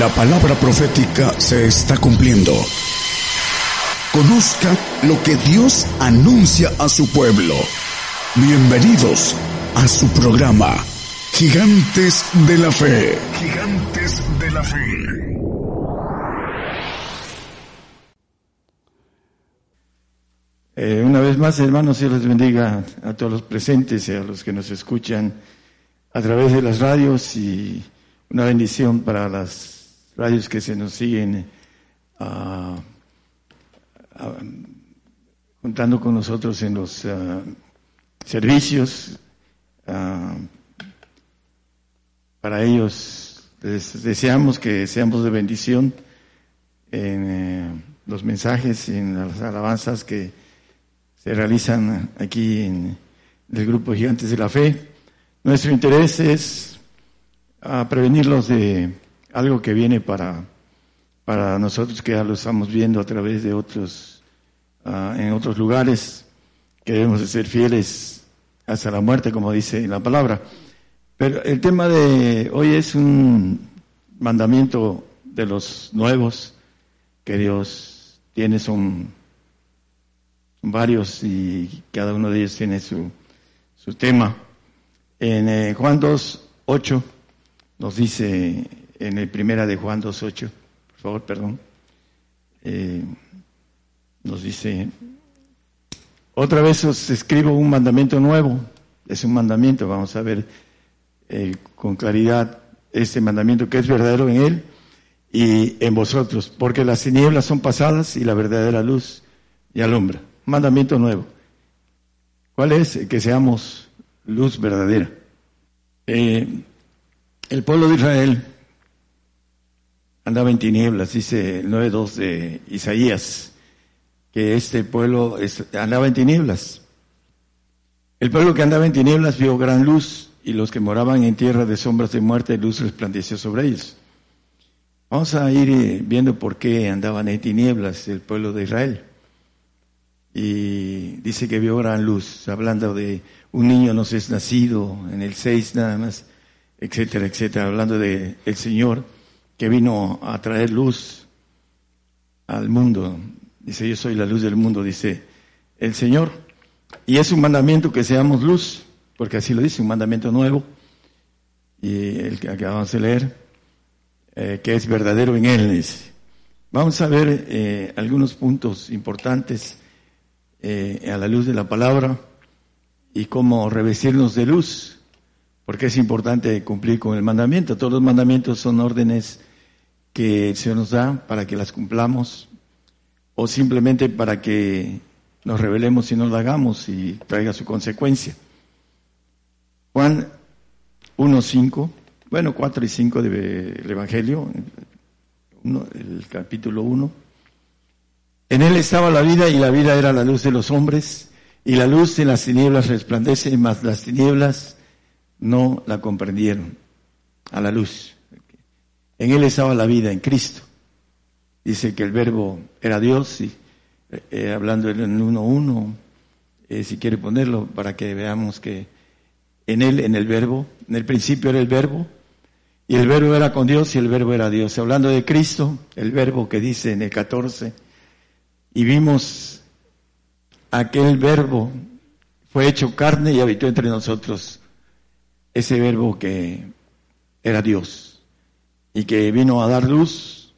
La palabra profética se está cumpliendo. Conozca lo que Dios anuncia a su pueblo. Bienvenidos a su programa, Gigantes de la Fe. Gigantes de la Fe. Eh, una vez más, hermanos, Dios les bendiga a todos los presentes y a los que nos escuchan a través de las radios y una bendición para las radios que se nos siguen uh, juntando con nosotros en los uh, servicios. para ellos deseamos que seamos de bendición en eh, los mensajes, en las alabanzas que se realizan aquí en el grupo Gigantes de la Fe. Nuestro interés es prevenirlos de algo que viene para, para nosotros que ya lo estamos viendo a través de otros, uh, en otros lugares, que debemos de ser fieles hasta la muerte, como dice la palabra. Pero el tema de hoy es un mandamiento de los nuevos que Dios tiene, son, varios y cada uno de ellos tiene su, su tema. En eh, Juan 2, 8 nos dice en el primera de Juan 2.8, por favor, perdón, eh, nos dice, otra vez os escribo un mandamiento nuevo, es un mandamiento, vamos a ver eh, con claridad este mandamiento que es verdadero en él y en vosotros, porque las tinieblas son pasadas y la verdadera luz y alumbra. Mandamiento nuevo. ¿Cuál es? Que seamos luz verdadera. Eh, el pueblo de Israel andaba en tinieblas, dice el 9.2 de Isaías, que este pueblo andaba en tinieblas. El pueblo que andaba en tinieblas vio gran luz y los que moraban en tierra de sombras de muerte, luz resplandeció sobre ellos. Vamos a ir eh, viendo por qué andaban en tinieblas el pueblo de Israel. Y dice que vio gran luz, hablando de un niño nos es nacido, en el 6 nada más, etcétera, etcétera, hablando de el Señor que vino a traer luz al mundo. Dice, yo soy la luz del mundo, dice el Señor. Y es un mandamiento que seamos luz, porque así lo dice, un mandamiento nuevo, y el que acabamos de leer, eh, que es verdadero en Él. Vamos a ver eh, algunos puntos importantes eh, a la luz de la palabra y cómo revestirnos de luz, porque es importante cumplir con el mandamiento. Todos los mandamientos son órdenes que el Señor nos da para que las cumplamos o simplemente para que nos revelemos y no lo hagamos y traiga su consecuencia. Juan 1, 5, bueno, 4 y 5 del Evangelio, el capítulo 1. En él estaba la vida y la vida era la luz de los hombres y la luz en las tinieblas resplandece, mas las tinieblas no la comprendieron a la luz. En él estaba la vida, en Cristo. Dice que el verbo era Dios, y, eh, eh, hablando en 1.1, eh, si quiere ponerlo, para que veamos que en él, en el verbo, en el principio era el verbo, y el verbo era con Dios y el verbo era Dios. Hablando de Cristo, el verbo que dice en el 14, y vimos aquel verbo fue hecho carne y habitó entre nosotros, ese verbo que era Dios y que vino a dar luz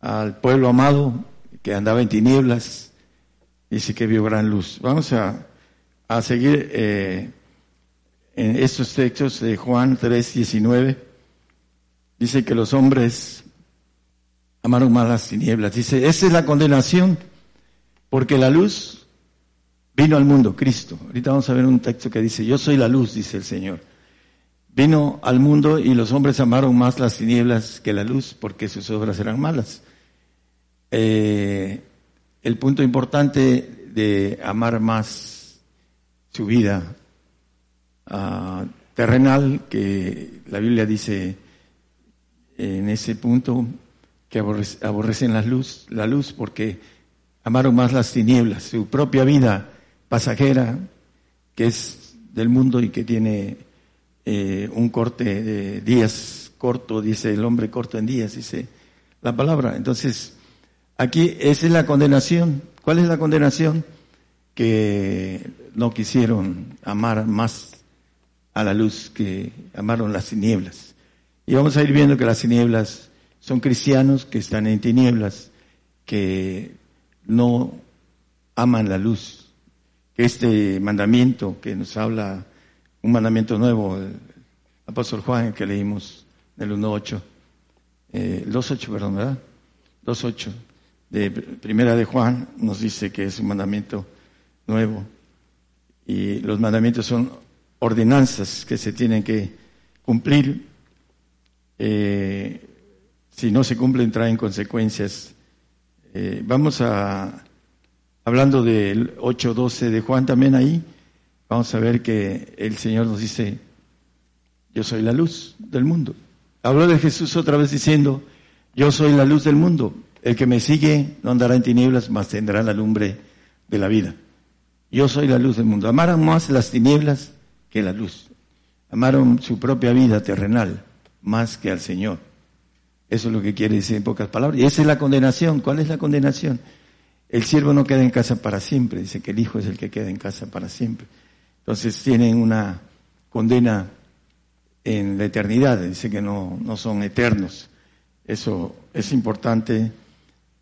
al pueblo amado que andaba en tinieblas, dice que vio gran luz. Vamos a, a seguir eh, en estos textos de Juan 3, 19. Dice que los hombres amaron más las tinieblas. Dice, esa es la condenación, porque la luz vino al mundo, Cristo. Ahorita vamos a ver un texto que dice, yo soy la luz, dice el Señor. Vino al mundo y los hombres amaron más las tinieblas que la luz porque sus obras eran malas. Eh, el punto importante de amar más su vida uh, terrenal, que la Biblia dice en ese punto que aborrecen la luz, la luz porque amaron más las tinieblas, su propia vida pasajera, que es del mundo y que tiene eh, un corte de días corto, dice el hombre corto en días, dice la palabra. Entonces, aquí esa es la condenación. ¿Cuál es la condenación? Que no quisieron amar más a la luz, que amaron las tinieblas. Y vamos a ir viendo que las tinieblas son cristianos que están en tinieblas, que no aman la luz. Este mandamiento que nos habla, un mandamiento nuevo, el apóstol Juan que leímos en el 1.8, eh, 2.8, perdón, ¿verdad? 2.8 de Primera de Juan nos dice que es un mandamiento nuevo. Y los mandamientos son ordenanzas que se tienen que cumplir. Eh, si no se cumplen, traen consecuencias. Eh, vamos a, hablando del 8.12 de Juan también ahí, vamos a ver que el Señor nos dice, yo soy la luz del mundo. Habló de Jesús otra vez diciendo, yo soy la luz del mundo. El que me sigue no andará en tinieblas, mas tendrá la lumbre de la vida. Yo soy la luz del mundo. Amaron más las tinieblas que la luz. Amaron su propia vida terrenal más que al Señor. Eso es lo que quiere decir en pocas palabras. Y esa es la condenación. ¿Cuál es la condenación? El siervo no queda en casa para siempre. Dice que el hijo es el que queda en casa para siempre. Entonces tienen una condena en la eternidad. Dice que no, no son eternos. Eso es importante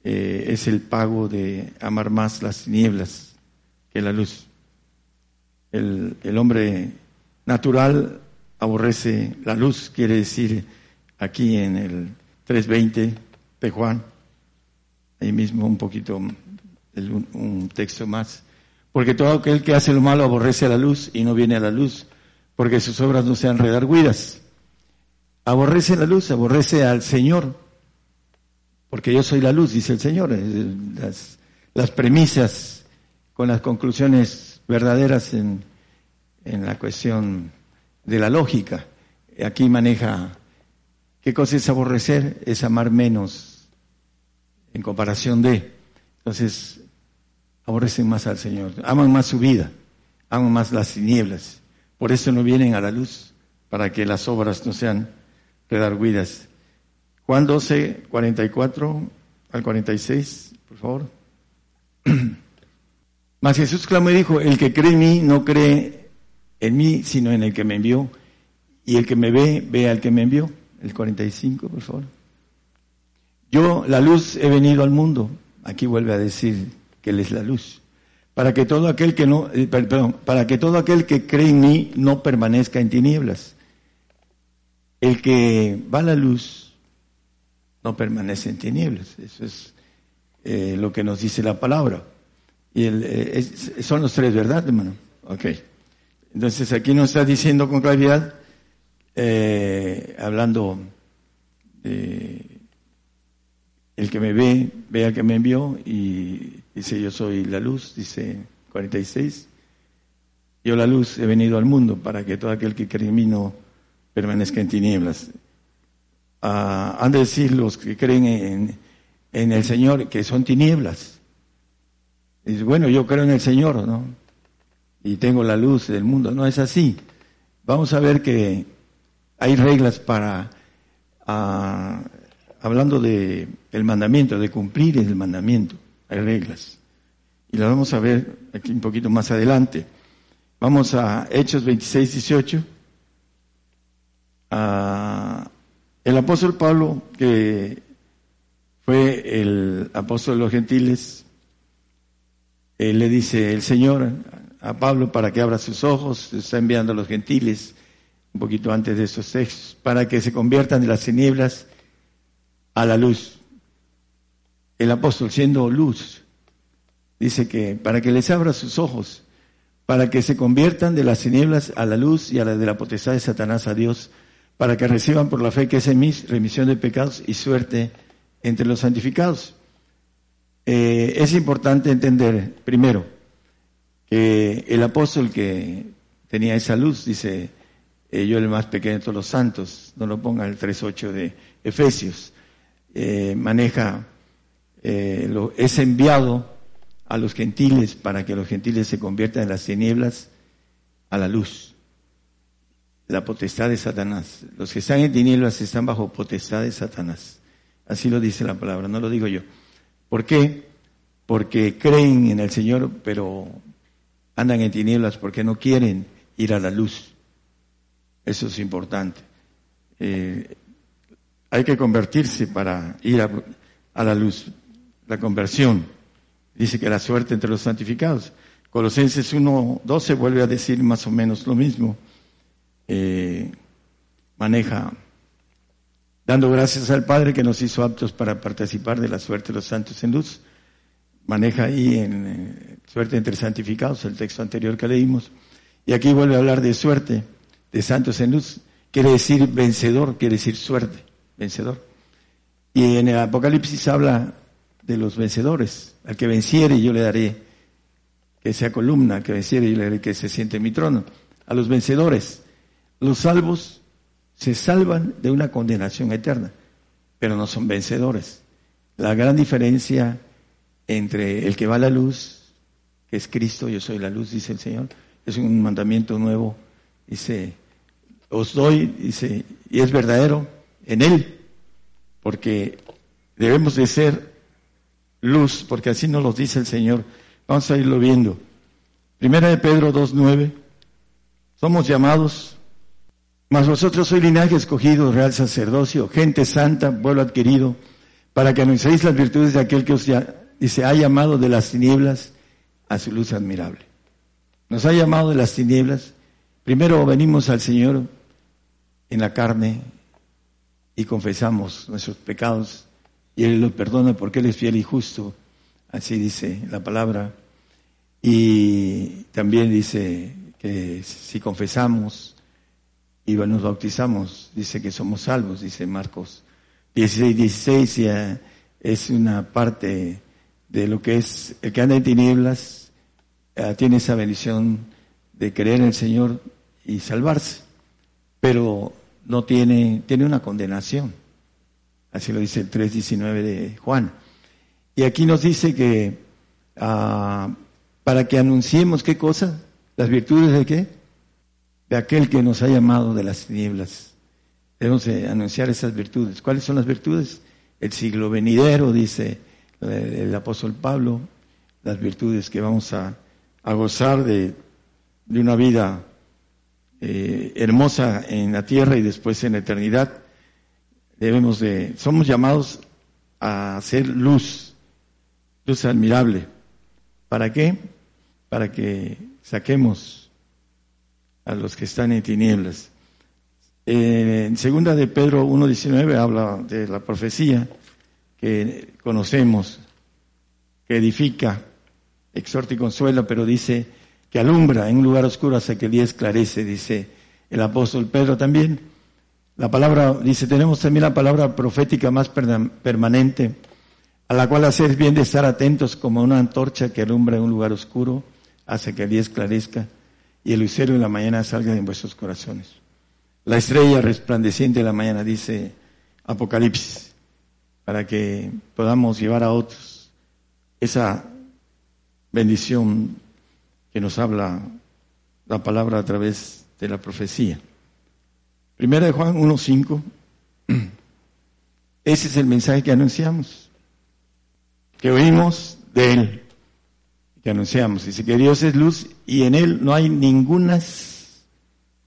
eh, es el pago de amar más las tinieblas que la luz. El, el hombre natural aborrece la luz, quiere decir aquí en el 3.20 de Juan, ahí mismo un poquito, un texto más, porque todo aquel que hace lo malo aborrece a la luz y no viene a la luz, porque sus obras no sean redarguidas. Aborrece la luz, aborrece al Señor, porque yo soy la luz, dice el Señor. Las, las premisas con las conclusiones verdaderas en, en la cuestión de la lógica. Aquí maneja qué cosa es aborrecer, es amar menos en comparación de. Entonces, aborrecen más al Señor, aman más su vida, aman más las tinieblas. Por eso no vienen a la luz, para que las obras no sean redarguidas. Juan 12, 44 al 46, por favor. Mas Jesús clamó y dijo, el que cree en mí no cree en mí, sino en el que me envió. Y el que me ve, ve al que me envió. El 45, por favor. Yo, la luz, he venido al mundo. Aquí vuelve a decir que Él es la luz. Para que todo aquel que no, eh, perdón, para que todo aquel que cree en mí no permanezca en tinieblas. El que va a la luz no permanece en tinieblas. Eso es eh, lo que nos dice la palabra. Y eh, son los tres, ¿verdad, hermano? Ok. Entonces aquí nos está diciendo con claridad, hablando de el que me ve, ve al que me envió y dice yo soy la luz, dice 46. Yo la luz he venido al mundo para que todo aquel que cree en mí no permanezca en tinieblas han de decir los que creen en, en, el Señor que son tinieblas. Y bueno, yo creo en el Señor, ¿no? Y tengo la luz del mundo. No es así. Vamos a ver que hay reglas para, hablando de el mandamiento, de cumplir el mandamiento. Reglas. Y las vamos a ver aquí un poquito más adelante. Vamos a Hechos 26, 18. A, el apóstol Pablo, que fue el apóstol de los gentiles, él le dice el Señor a Pablo para que abra sus ojos, está enviando a los gentiles un poquito antes de esos textos, para que se conviertan de las tinieblas a la luz. El apóstol siendo luz, dice que para que les abra sus ojos, para que se conviertan de las tinieblas a la luz y a la de la potestad de Satanás a Dios, para que reciban por la fe que es en mí remisión de pecados y suerte entre los santificados. Eh, es importante entender, primero, que el apóstol que tenía esa luz, dice, eh, yo el más pequeño de todos los santos, no lo ponga el 3.8 de Efesios, eh, maneja, lo, es enviado a los gentiles para que los gentiles se conviertan en las tinieblas a la luz la potestad de Satanás. Los que están en tinieblas están bajo potestad de Satanás. Así lo dice la palabra, no lo digo yo. ¿Por qué? Porque creen en el Señor, pero andan en tinieblas porque no quieren ir a la luz. Eso es importante. Eh, hay que convertirse para ir a la luz. La conversión. Dice que la suerte entre los santificados. Colosenses 1.12 vuelve a decir más o menos lo mismo. Eh, maneja dando gracias al Padre que nos hizo aptos para participar de la suerte de los santos en luz. Maneja ahí en eh, suerte entre santificados, el texto anterior que leímos. Y aquí vuelve a hablar de suerte, de santos en luz. Quiere decir vencedor, quiere decir suerte, vencedor. Y en el Apocalipsis habla de los vencedores. Al que venciere yo le daré que sea columna, que venciere yo le daré que se siente en mi trono. A los vencedores. Los salvos se salvan de una condenación eterna, pero no son vencedores. La gran diferencia entre el que va a la luz, que es Cristo, yo soy la luz, dice el Señor, es un mandamiento nuevo, dice, os doy, dice, y es verdadero en Él, porque debemos de ser luz, porque así nos lo dice el Señor. Vamos a irlo viendo. Primera de Pedro 2.9, somos llamados mas vosotros sois linaje escogido, real sacerdocio, gente santa, pueblo adquirido, para que anunciéis las virtudes de aquel que os ya, dice, ha llamado de las tinieblas a su luz admirable. Nos ha llamado de las tinieblas. Primero venimos al Señor en la carne y confesamos nuestros pecados y Él los perdona porque Él es fiel y justo. Así dice la palabra. Y también dice que si confesamos y nos bautizamos, dice que somos salvos, dice Marcos 16, 16, ya es una parte de lo que es el que anda en tinieblas, tiene esa bendición de creer en el Señor y salvarse, pero no tiene, tiene una condenación. Así lo dice el 3.19 de Juan. Y aquí nos dice que ah, para que anunciemos qué cosa, las virtudes de qué, de aquel que nos ha llamado de las tinieblas. Debemos anunciar esas virtudes. ¿Cuáles son las virtudes? El siglo venidero, dice el, apóstol Pablo, las virtudes que vamos a, gozar de, una vida eh, hermosa en la tierra y después en la eternidad. Debemos de, somos llamados a hacer luz, luz admirable. ¿Para qué? Para que saquemos a los que están en tinieblas. Eh, en segunda de Pedro 1.19 habla de la profecía que conocemos, que edifica, exhorta y consuela, pero dice que alumbra en un lugar oscuro hasta que el día esclarece, dice el apóstol Pedro también. La palabra, dice, tenemos también la palabra profética más permanente, a la cual hacer bien de estar atentos como una antorcha que alumbra en un lugar oscuro hasta que el día esclarezca y el lucero de la mañana salga en vuestros corazones. La estrella resplandeciente de la mañana, dice Apocalipsis, para que podamos llevar a otros esa bendición que nos habla la palabra a través de la profecía. Primera de Juan 1.5, ese es el mensaje que anunciamos, que oímos de Él que anunciamos. Dice que Dios es luz y en Él no hay ningunas,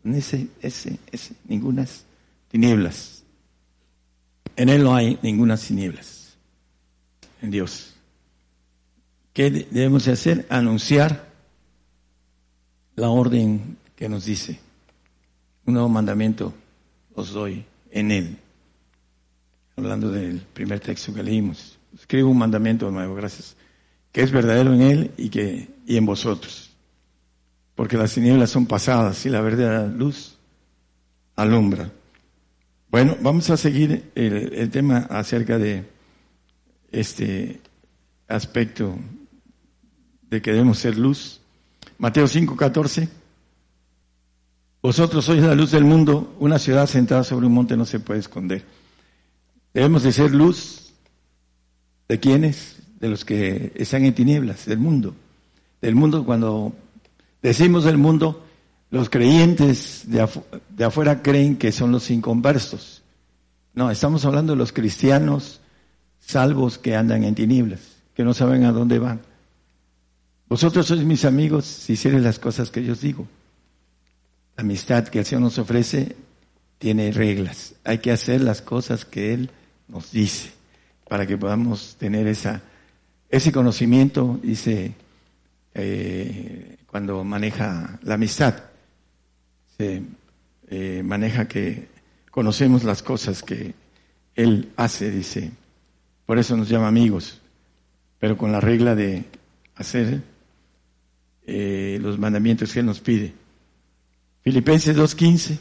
ese, ese, ese, ningunas tinieblas. En Él no hay ningunas tinieblas. En Dios. ¿Qué debemos hacer? Anunciar la orden que nos dice. Un nuevo mandamiento os doy en Él. Hablando del primer texto que leímos. Escribo un mandamiento nuevo, gracias que es verdadero en Él y, que, y en vosotros. Porque las tinieblas son pasadas y la verdadera luz alumbra. Bueno, vamos a seguir el, tema acerca de este aspecto de que debemos ser luz. Mateo 5, 14. Vosotros sois la luz del mundo, una ciudad sentada sobre un monte no se puede esconder. Debemos de ser luz de quienes de los que están en tinieblas, del mundo. Del mundo, cuando decimos del mundo, los creyentes de, de afuera creen que son los inconversos. No, estamos hablando de los cristianos salvos que andan en tinieblas, que no saben a dónde van. Vosotros sois mis amigos si hicieres las cosas que yo os digo. La amistad que el Señor nos ofrece tiene reglas. Hay que hacer las cosas que Él nos dice para que podamos tener esa, ese conocimiento, dice, eh, cuando maneja la amistad. Se eh, maneja que conocemos las cosas que Él hace, dice. Por eso nos llama amigos, pero con la regla de hacer eh, los mandamientos que Él nos pide. Filipenses 2.15,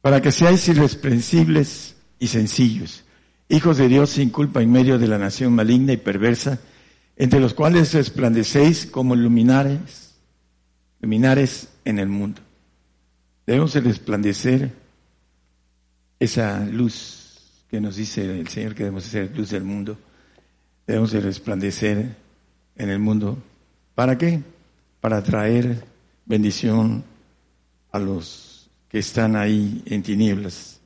para que seáis irreprensibles y sencillos, hijos de Dios sin culpa en medio de la nación maligna y perversa, entre los cuales resplandecéis como luminares, luminares en el mundo. Debemos resplandecer esa luz que nos dice el Señor que debemos ser luz del mundo. Debemos resplandecer en el mundo. ¿Para qué? Para traer bendición los que están ahí en tinieblas,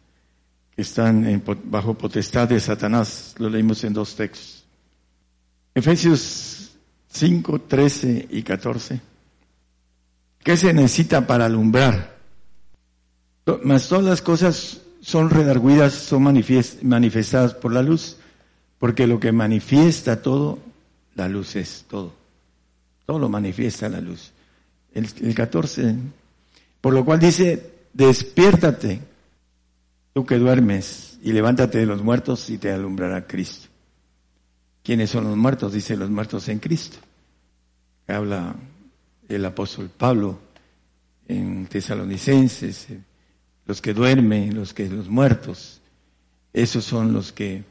que están bajo potestad de Satanás. Lo leímos en dos textos. Efesios 5, 13 y 14. ¿Qué se necesita para alumbrar? Mas todas las cosas son redarguidas, son manifestadas por la luz, porque lo que manifiesta todo, la luz es todo. Todo lo manifiesta la luz. El, el 14 por lo cual dice, despiértate, tú que duermes, y levántate de los muertos y te alumbrará Cristo. ¿Quiénes son los muertos? Dice los muertos en Cristo. Habla el apóstol Pablo en Tesalonicenses, eh, los que duermen, los que los muertos. Esos son los que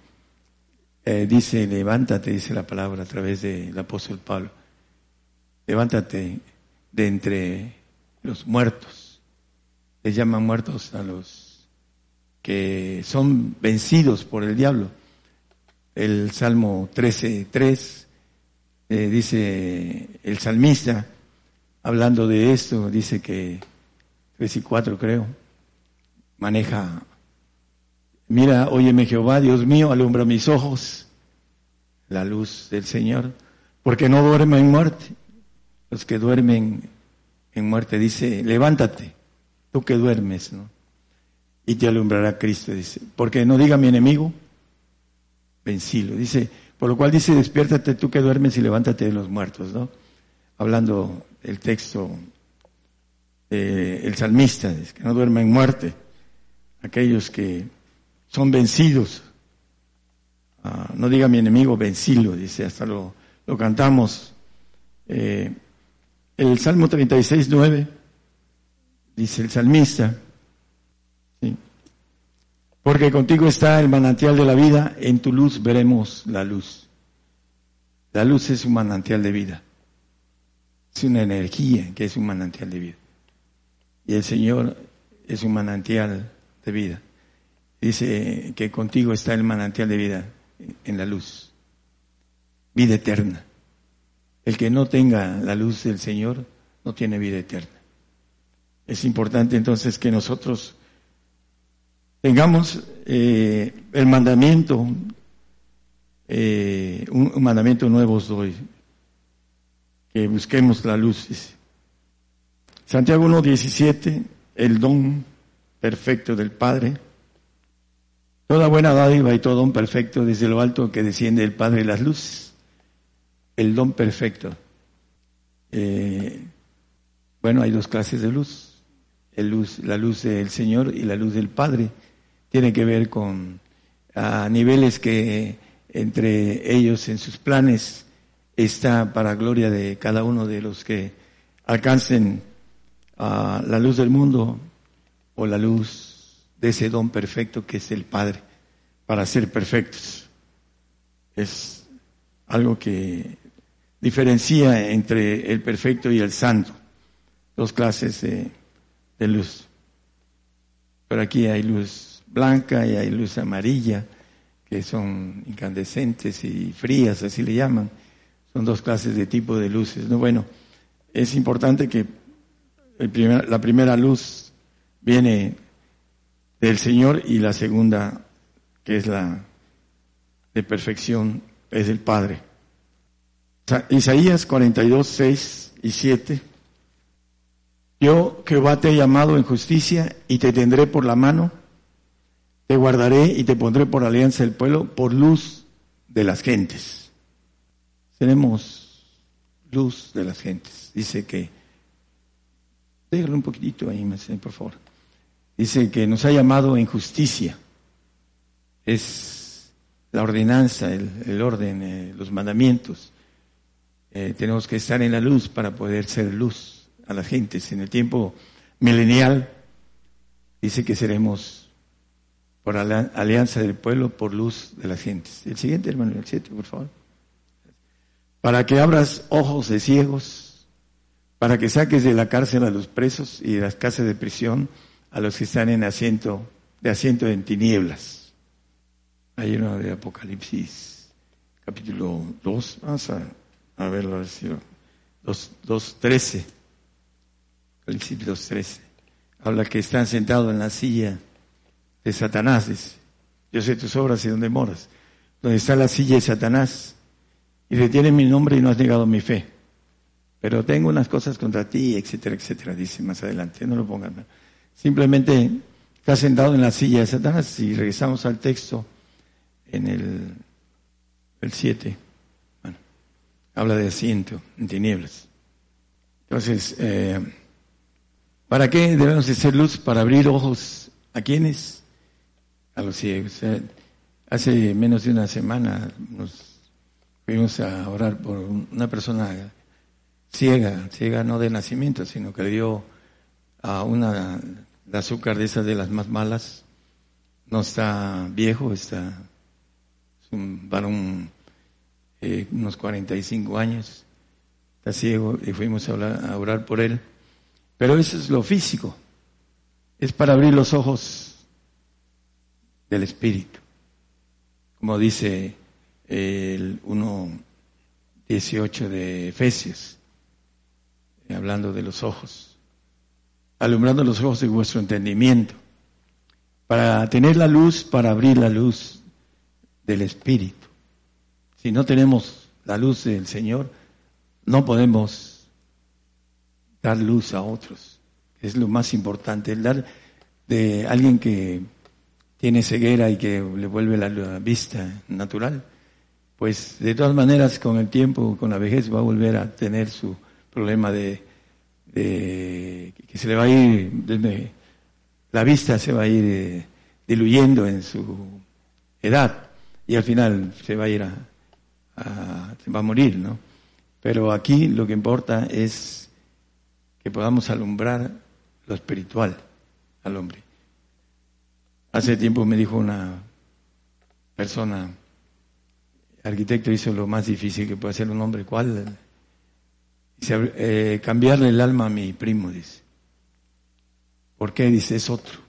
eh, dice, levántate, dice la palabra a través del apóstol Pablo. Levántate de entre los muertos les llaman muertos a los que son vencidos por el diablo. El Salmo 13.3 eh, dice el salmista, hablando de esto, dice que 3 y 4 creo, maneja, mira, óyeme Jehová, Dios mío, alumbra mis ojos, la luz del Señor, porque no duermen en muerte. Los que duermen en muerte dice, levántate tú que duermes, ¿no? Y te alumbrará Cristo, dice. Porque no diga mi enemigo, vencilo. Dice, por lo cual dice, despiértate tú que duermes y levántate de los muertos, ¿no? Hablando el texto, el salmista, dice, que no duerma en muerte. Aquellos que son vencidos. Ah, no diga mi enemigo, vencilo, dice, hasta lo, lo cantamos. Eh, el Salmo 36, 9 dice el salmista. Porque contigo está el manantial de la vida, en tu luz veremos la luz. La luz es un manantial de vida. Es una energía que es un manantial de vida. Y el Señor es un manantial de vida. Dice que contigo está el manantial de vida en la luz. Vida eterna. El que no tenga la luz del Señor no tiene vida eterna. Es importante entonces que nosotros tengamos eh, el mandamiento, eh, un, mandamiento nuevo os doy, que busquemos la luz. Santiago 1.17, el don perfecto del Padre. Toda buena dádiva y todo don perfecto desde lo alto que desciende el Padre de las luces. El don perfecto. Eh, bueno, hay dos clases de luz la luz del Señor y la luz del Padre. Tiene que ver con niveles que entre ellos en sus planes está para gloria de cada uno de los que alcancen a la luz del mundo o la luz de ese don perfecto que es el Padre para ser perfectos. Es algo que diferencia entre el perfecto y el santo. Dos clases de de luz. Pero aquí hay luz blanca y hay luz amarilla, que son incandescentes y frías, así le llaman. Son dos clases de tipo de luces. ¿no? Bueno, es importante que la primera luz viene del Señor y la segunda, que es la de perfección, es el Padre. Isaías 42, 6 y 7. Yo, Jehová, te he llamado en justicia y te tendré por la mano, te guardaré y te pondré por alianza del pueblo, por luz de las gentes. Tenemos luz de las gentes. Dice que, déjalo un poquitito ahí, por favor. Dice que nos ha llamado en justicia. Es la ordenanza, el, orden, eh, los mandamientos. Eh, tenemos que estar en la luz para poder ser luz a las gentes. En el tiempo milenial dice que seremos por alianza del pueblo, por luz de las gentes. El siguiente, hermano, el 7, por favor. Para que abras ojos de ciegos, para que saques de la cárcel a los presos y de las casas de prisión a los que están en asiento, de asiento en tinieblas. Hay uno de Apocalipsis, capítulo 2, vamos a, a verlo, 2.13. Apocalipsis 2.13. Habla que están sentados en la silla de Satanás, dice. Yo sé tus obras y dónde moras. Donde está la silla de Satanás. Y retiene mi nombre y no has negado mi fe. Pero tengo unas cosas contra ti, etcétera, etcétera, dice más adelante. No lo pongan. Simplemente está sentado en la silla de Satanás. Si regresamos al texto en el, el 7, bueno, habla de asiento en tinieblas. Entonces, eh, ¿para qué debemos de luz? Para abrir ojos a quienes? A los ciegos. hace menos de una semana nos fuimos a orar por una persona ciega, ciega no de nacimiento, sino que le dio a una de azúcar de esas de las más malas. No está viejo, está es un varón eh, unos 45 años, está ciego y fuimos a, a orar por él. Pero eso es lo físico, es para abrir los ojos del espíritu, como dice el 1.18 de Efesios, hablando de los ojos alumbrando los ojos de vuestro entendimiento, para tener la luz, para abrir la luz del Espíritu. Si no tenemos la luz del Señor, no podemos dar luz a otros. Es lo más importante, el dar de alguien que tiene ceguera y que le vuelve la, vista natural, pues de todas maneras con el tiempo, con la vejez va a volver a tener su problema de que se le va a ir, la vista se va a ir eh, diluyendo en su edad y al final se va a ir a, va a morir, ¿no? Pero aquí lo que importa es que podamos alumbrar lo espiritual al hombre. Hace tiempo me dijo una persona, arquitecto hizo lo más difícil que puede hacer un hombre, ¿cuál? Eh, cambiarle el alma a mi primo, dice. ¿Por qué? Dice, es otro.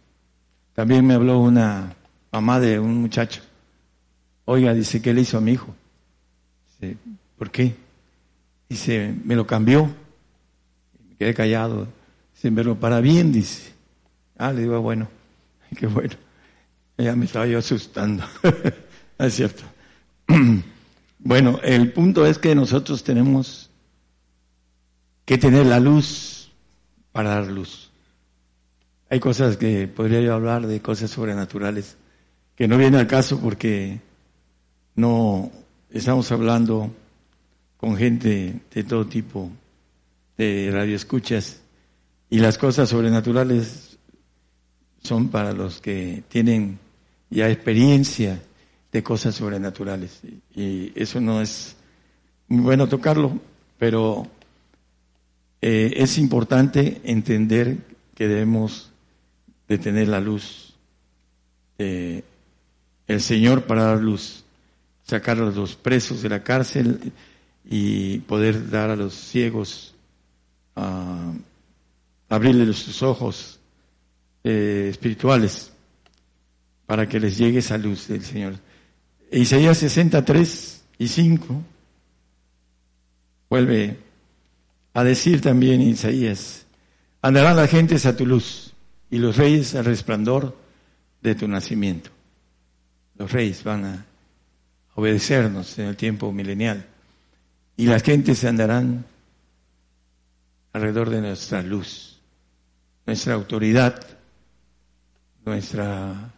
También me habló una mamá de un muchacho. Oiga, dice, ¿qué le hizo a mi hijo? Dice, ¿por qué? Dice, me lo cambió. Quedé callado. Dice, pero para bien, dice. Ah, le digo, bueno, qué bueno. Ya me estaba yo asustando. es cierto. bueno, el punto es que nosotros tenemos que tener la luz para dar luz. Hay cosas que podría yo hablar de cosas sobrenaturales que no viene al caso porque no estamos hablando con gente de todo tipo de radioescuchas. Y las cosas sobrenaturales son para los que tienen ya experiencia de cosas sobrenaturales. Y eso no es muy bueno tocarlo, pero eh, es importante entender que debemos de tener la luz, eh, el Señor para dar luz, sacar a los presos de la cárcel y poder dar a los ciegos, a abrirles sus ojos eh, espirituales para que les llegue esa luz del Señor. Isaías 63 y 5 vuelve a decir también Isaías, Andarán las gentes a tu luz y los reyes al resplandor de tu nacimiento. Los reyes van a obedecernos en el tiempo milenial y las gentes andarán alrededor de nuestra luz, nuestra autoridad, nuestra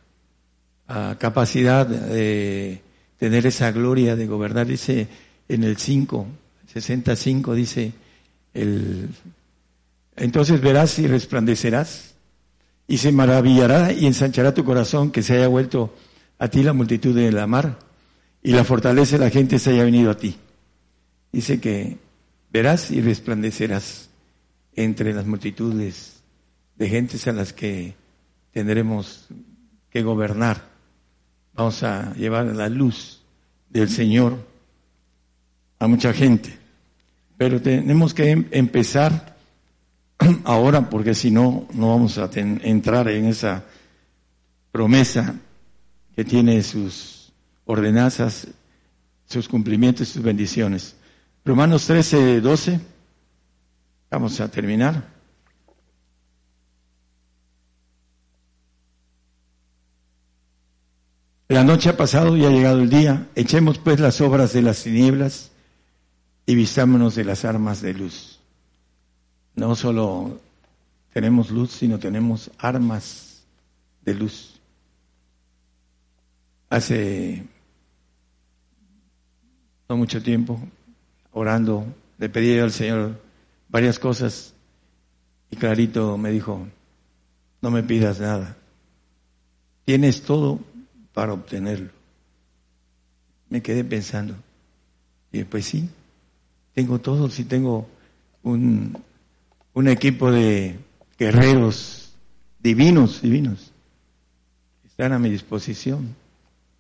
ah, capacidad de tener esa gloria de gobernar. Dice en el 5, 65, dice el... Entonces verás y resplandecerás y se maravillará y ensanchará tu corazón que se haya vuelto a ti la multitud de la mar y la fortaleza de la gente se haya venido a ti. Dice que verás y resplandecerás entre las multitudes de gentes a las que tendremos que gobernar. Vamos a llevar la luz del Señor a mucha gente. Pero tenemos que em-, empezar ahora porque si no, no vamos a entrar en esa promesa que tiene sus ordenanzas, sus cumplimientos y sus bendiciones. Romanos 13, 12. Vamos a terminar. La noche ha pasado y ha llegado el día. Echemos pues las obras de las tinieblas y vistámonos de las armas de luz. No solo tenemos luz, sino tenemos armas de luz. Hace no mucho tiempo, orando, le pedí al Señor varias cosas y clarito me dijo, no me pidas nada. Tienes todo para obtenerlo. Me quedé pensando. Y pues sí, tengo todo, sí tengo un, un equipo de guerreros divinos, divinos. Están a mi disposición.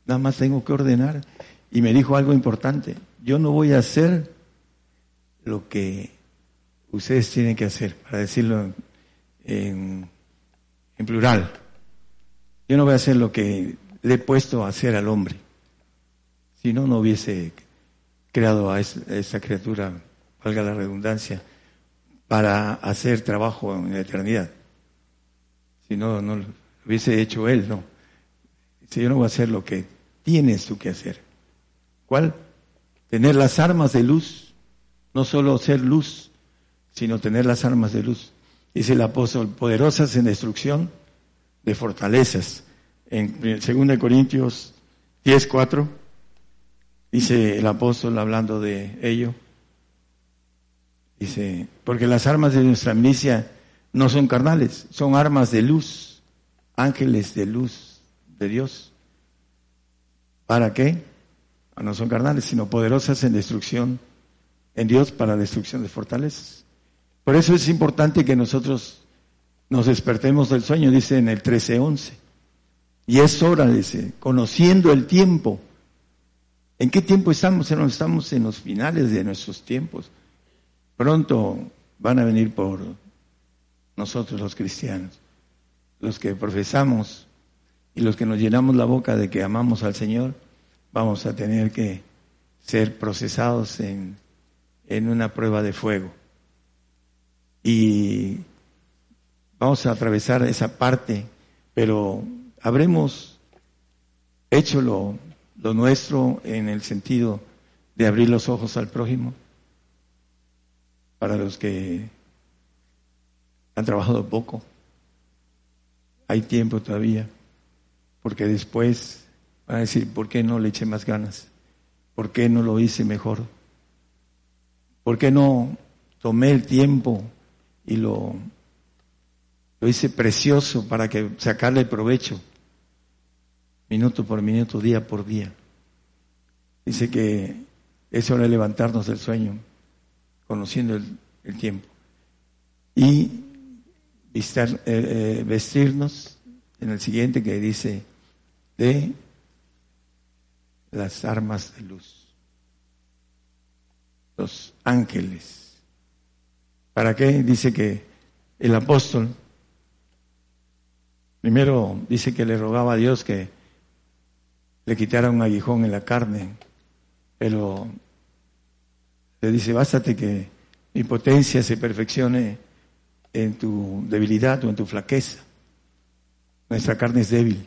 Nada más tengo que ordenar. Y me dijo algo importante. Yo no voy a hacer lo que ustedes tienen que hacer, para decirlo en, en plural. Yo no voy a hacer lo que le he puesto a hacer al hombre. Si no, no hubiese creado a esa, criatura, valga la redundancia, para hacer trabajo en la eternidad. Si no, no lo hubiese hecho él, no. Si yo no voy a hacer lo que tienes tú que hacer. ¿Cuál? Tener las armas de luz. No solo ser luz, sino tener las armas de luz. Dice el apóstol, poderosas en destrucción de fortalezas en 2 Corintios 10, 4, dice el apóstol hablando de ello, dice, porque las armas de nuestra ambicia no son carnales, son armas de luz, ángeles de luz de Dios. ¿Para qué? Ah, no son carnales, sino poderosas en destrucción, en Dios para destrucción de fortalezas. Por eso es importante que nosotros nos despertemos del sueño, dice en el 13.11. Y es hora, dice, conociendo el tiempo. ¿En qué tiempo estamos? Estamos en los finales de nuestros tiempos. Pronto van a venir por nosotros los cristianos, los que profesamos y los que nos llenamos la boca de que amamos al Señor, vamos a tener que ser procesados en, en una prueba de fuego. Y vamos a atravesar esa parte, pero habremos hecho lo, nuestro en el sentido de abrir los ojos al prójimo para los que han trabajado poco. Hay tiempo todavía, porque después van a decir, ¿por qué no le eché más ganas? ¿Por qué no lo hice mejor? ¿Por qué no tomé el tiempo y lo, lo hice precioso para que sacarle provecho? minuto por minuto, día por día. Dice que es hora de levantarnos del sueño, conociendo el, tiempo. Y eh, eh, vestirnos en el siguiente que dice de las armas de luz, los ángeles. ¿Para qué? Dice que el apóstol primero dice que le rogaba a Dios que le quitara un aguijón en la carne, pero le dice, bástate que mi potencia se perfeccione en tu debilidad o en tu flaqueza. Nuestra carne es débil.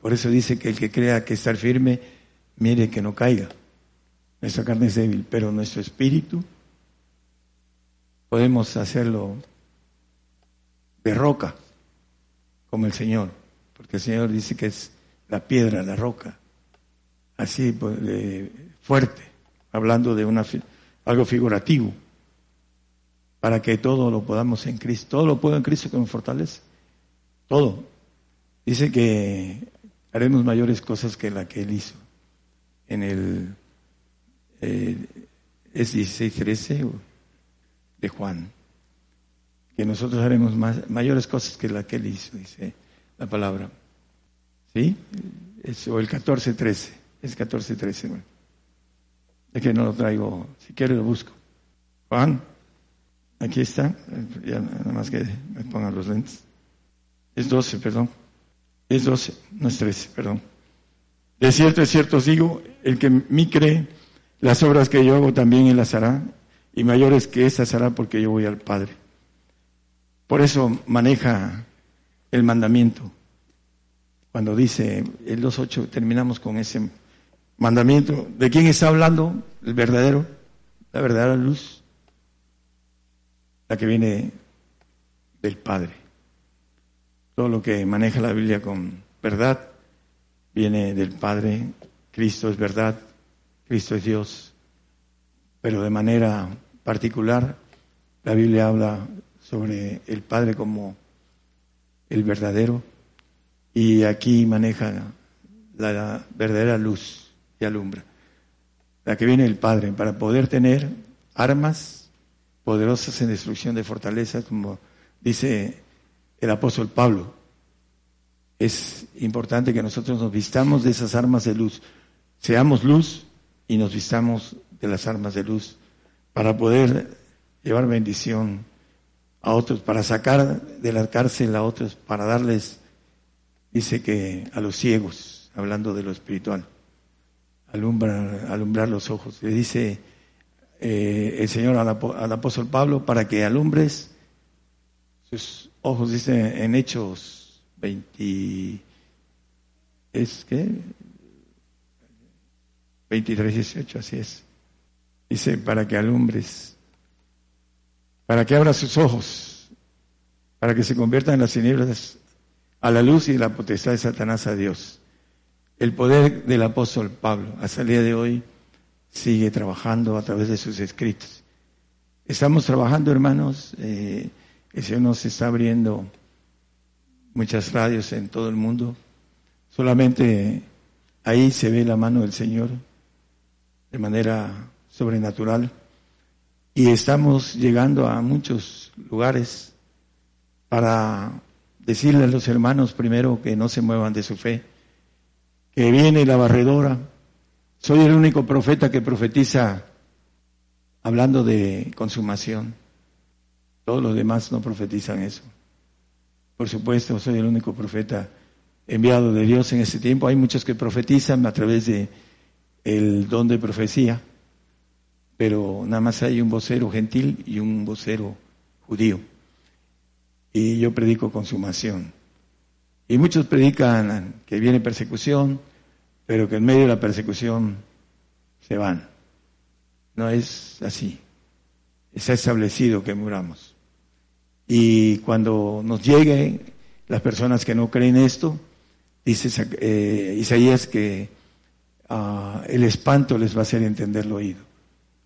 Por eso dice que el que crea que estar firme, mire que no caiga. Nuestra carne es débil, pero nuestro espíritu podemos hacerlo de roca, como el Señor, porque el Señor dice que es la piedra, la roca, así pues, fuerte, hablando de una, algo figurativo, para que todo lo podamos en Cristo, todo lo puedo en Cristo que me fortalece, todo. Dice que haremos mayores cosas que la que Él hizo. En el, eh, es 16.13 de Juan que nosotros haremos más, mayores cosas que la que él hizo, dice la palabra. ¿Sí? Es, o el 14-13, es 14-13. Bueno. Es que no lo traigo, si quiere lo busco. Juan, aquí está, ya nada más que me pongan los lentes. Es 12, perdón. Es 12, no es 13, perdón. De cierto, es cierto os digo, el que mí cree, las obras que yo hago también él las hará, y mayores que estas hará porque yo voy al Padre. Por eso maneja el mandamiento. Cuando dice el 2.8, terminamos con ese mandamiento. ¿De quién está hablando? El verdadero, la verdadera luz, la que viene del Padre. Todo lo que maneja la Biblia con verdad viene del Padre. Cristo es verdad, Cristo es Dios. Pero de manera particular, la Biblia habla sobre el Padre como el verdadero y aquí maneja la verdadera luz y alumbra, la que viene del Padre, para poder tener armas poderosas en destrucción de fortalezas, como dice el apóstol Pablo. Es importante que nosotros nos vistamos de esas armas de luz, seamos luz y nos vistamos de las armas de luz para poder llevar bendición a otros, para sacar de la cárcel a otros, para darles, dice que a los ciegos, hablando de lo espiritual, alumbrar, alumbrar los ojos. Le dice eh, el Señor al, al, apóstol Pablo para que alumbres sus ojos, dice en Hechos 20, ¿es que 23, 18, así es. Dice, para que alumbres para que abra sus ojos, para que se conviertan en las tinieblas a la luz y la potestad de Satanás a Dios. El poder del apóstol Pablo hasta el día de hoy sigue trabajando a través de sus escritos. Estamos trabajando, hermanos, eh, el Señor nos está abriendo muchas radios en todo el mundo. Solamente ahí se ve la mano del Señor de manera sobrenatural. Y estamos llegando a muchos lugares para decirle a los hermanos primero que no se muevan de su fe, que viene la barredora. Soy el único profeta que profetiza hablando de consumación. Todos los demás no profetizan eso. Por supuesto, soy el único profeta enviado de Dios en ese tiempo. Hay muchos que profetizan a través de el don de profecía pero nada más hay un vocero gentil y un vocero judío. Y yo predico consumación. Y muchos predican que viene persecución, pero que en medio de la persecución se van. No es así. Está establecido que muramos. Y cuando nos lleguen las personas que no creen esto, dice eh, Isaías que ah, el espanto les va a hacer entender lo oído.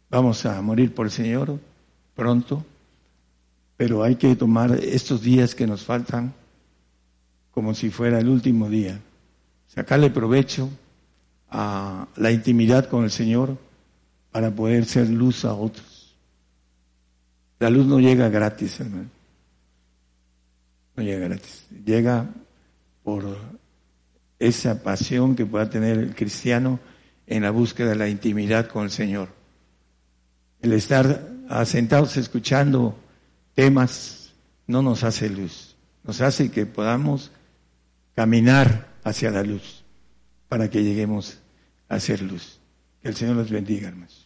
Vamos a morir por el Señor pronto, pero hay que tomar estos días que nos faltan como si fuera el último día. Sacarle provecho a la intimidad con el Señor para poder ser luz a otros. La luz no llega gratis, hermano. No llega gratis. Llega por esa pasión que pueda tener el cristiano en la búsqueda de la intimidad con el Señor el estar asentados escuchando temas no nos hace luz, nos hace que podamos caminar hacia la luz para que lleguemos a ser luz. Que el Señor los bendiga, hermanos.